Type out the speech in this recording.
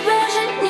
больше не